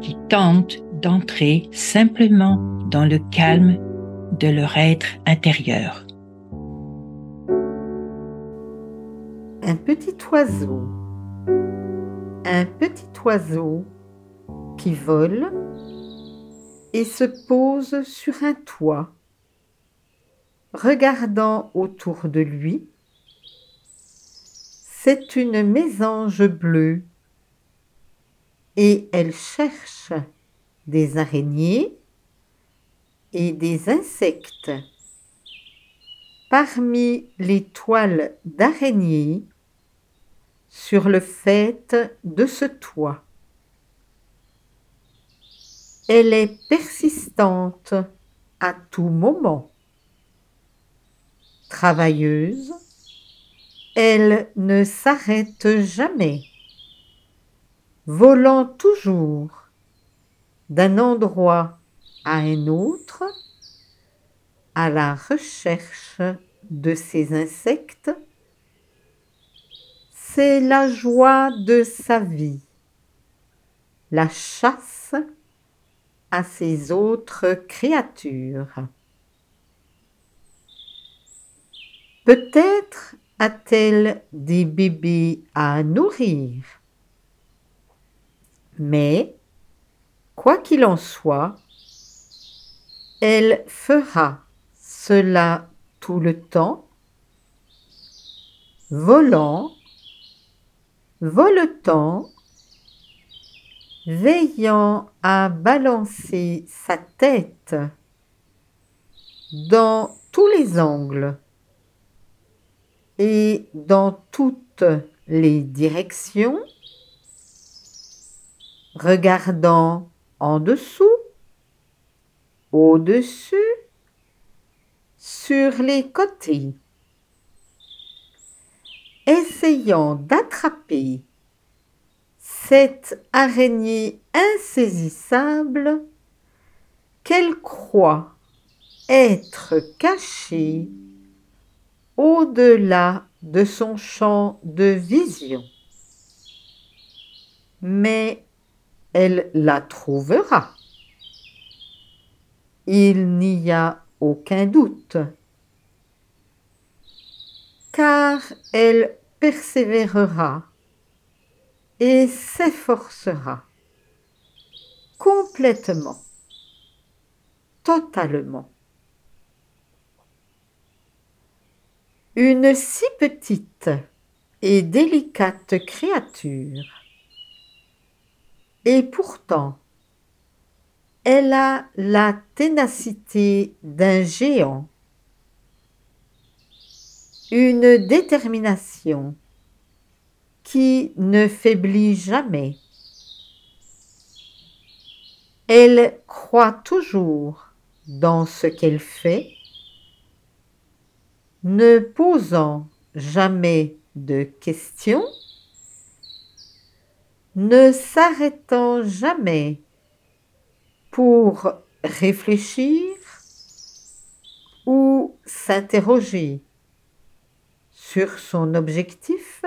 qui tentent d'entrer simplement dans le calme de leur être intérieur. Un petit oiseau. Un petit oiseau qui vole et se pose sur un toit, regardant autour de lui. C'est une mésange bleue et elle cherche des araignées et des insectes. Parmi les toiles d'araignées sur le fait de ce toit. Elle est persistante à tout moment. Travailleuse, elle ne s'arrête jamais, volant toujours d'un endroit à un autre à la recherche de ces insectes. C'est la joie de sa vie, la chasse à ses autres créatures. Peut-être a-t-elle des bébés à nourrir, mais, quoi qu'il en soit, elle fera cela tout le temps, volant, voletant, veillant à balancer sa tête dans tous les angles et dans toutes les directions, regardant en dessous, au-dessus, sur les côtés, essayant d'attraper cette araignée insaisissable qu'elle croit être cachée au-delà de son champ de vision. Mais elle la trouvera. Il n'y a aucun doute, car elle persévérera et s'efforcera complètement, totalement. Une si petite et délicate créature, et pourtant elle a la ténacité d'un géant, une détermination qui ne faiblit jamais. Elle croit toujours dans ce qu'elle fait, ne posant jamais de questions, ne s'arrêtant jamais pour réfléchir ou s'interroger sur son objectif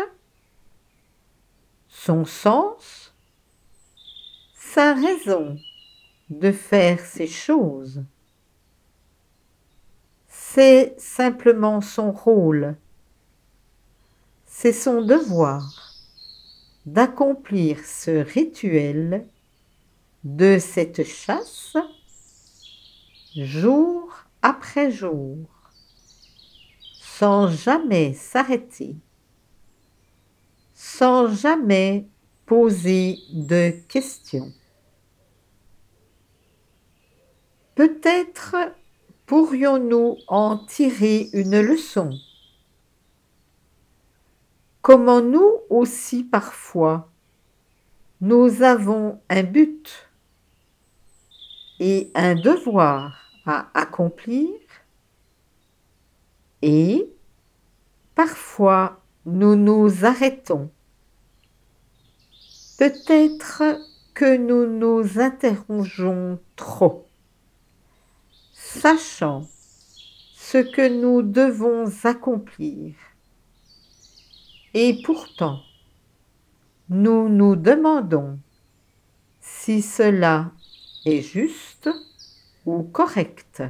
son sens, sa raison de faire ces choses. C'est simplement son rôle, c'est son devoir d'accomplir ce rituel de cette chasse jour après jour, sans jamais s'arrêter sans jamais poser de questions. Peut-être pourrions-nous en tirer une leçon. Comment nous aussi parfois, nous avons un but et un devoir à accomplir et parfois nous nous arrêtons. Peut-être que nous nous interrogeons trop, sachant ce que nous devons accomplir. Et pourtant, nous nous demandons si cela est juste ou correct.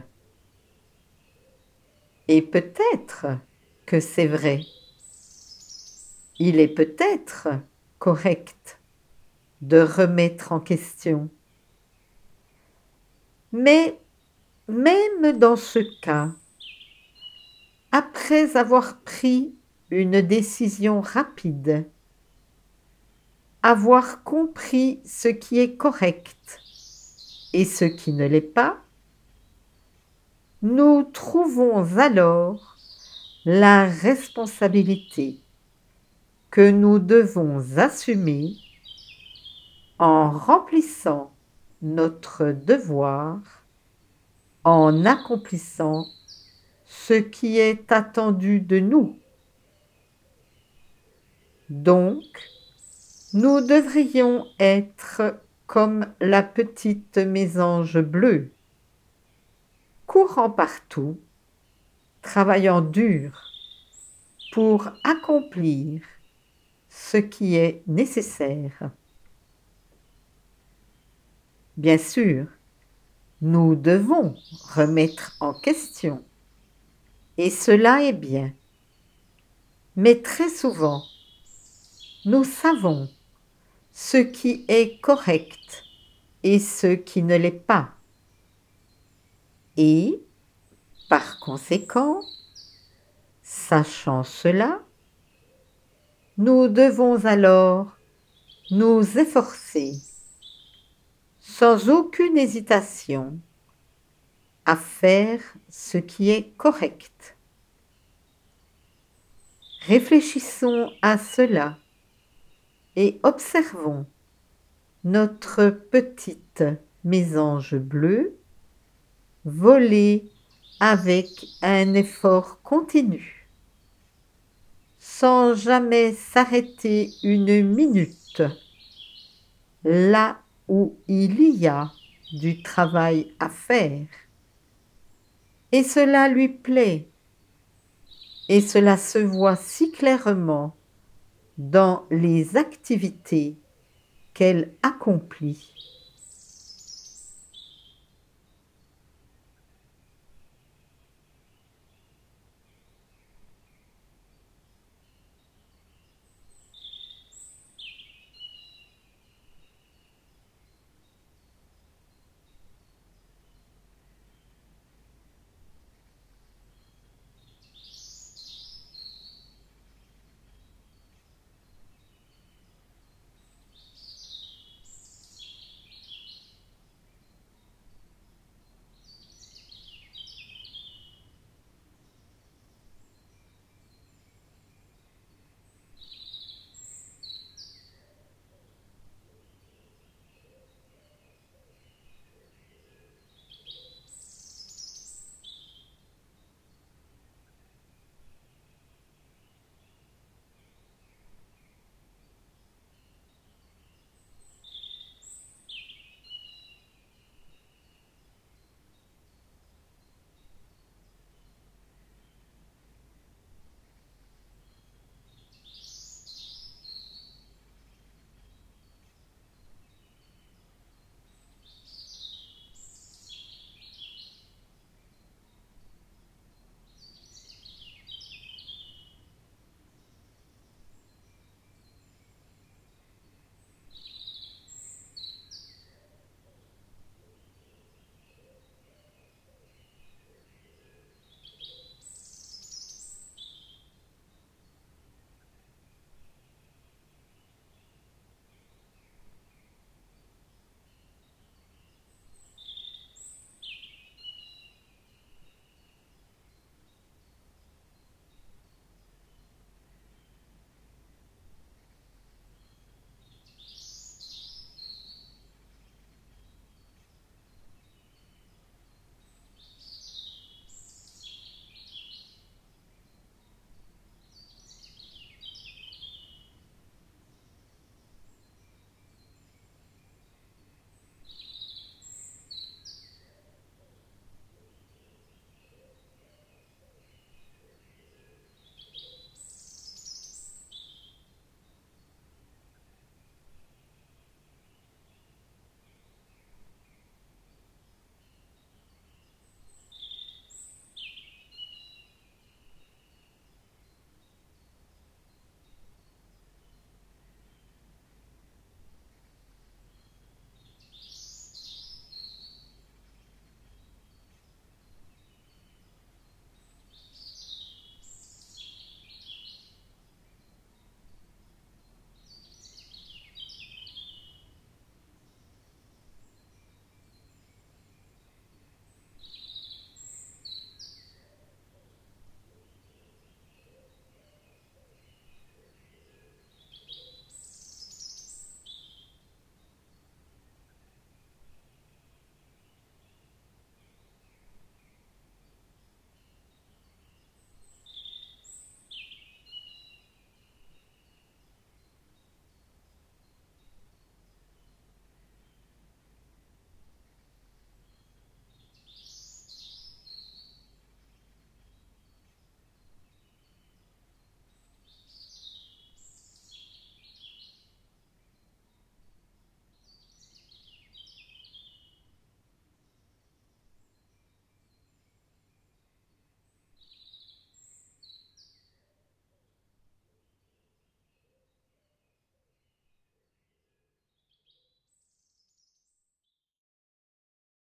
Et peut-être que c'est vrai. Il est peut-être correct de remettre en question. Mais même dans ce cas, après avoir pris une décision rapide, avoir compris ce qui est correct et ce qui ne l'est pas, nous trouvons alors la responsabilité que nous devons assumer en remplissant notre devoir, en accomplissant ce qui est attendu de nous. Donc, nous devrions être comme la petite mésange bleue, courant partout, travaillant dur pour accomplir ce qui est nécessaire. Bien sûr, nous devons remettre en question, et cela est bien. Mais très souvent, nous savons ce qui est correct et ce qui ne l'est pas. Et, par conséquent, sachant cela, nous devons alors nous efforcer sans aucune hésitation à faire ce qui est correct. Réfléchissons à cela et observons notre petite mésange bleue voler avec un effort continu, sans jamais s'arrêter une minute, là où il y a du travail à faire. Et cela lui plaît, et cela se voit si clairement dans les activités qu'elle accomplit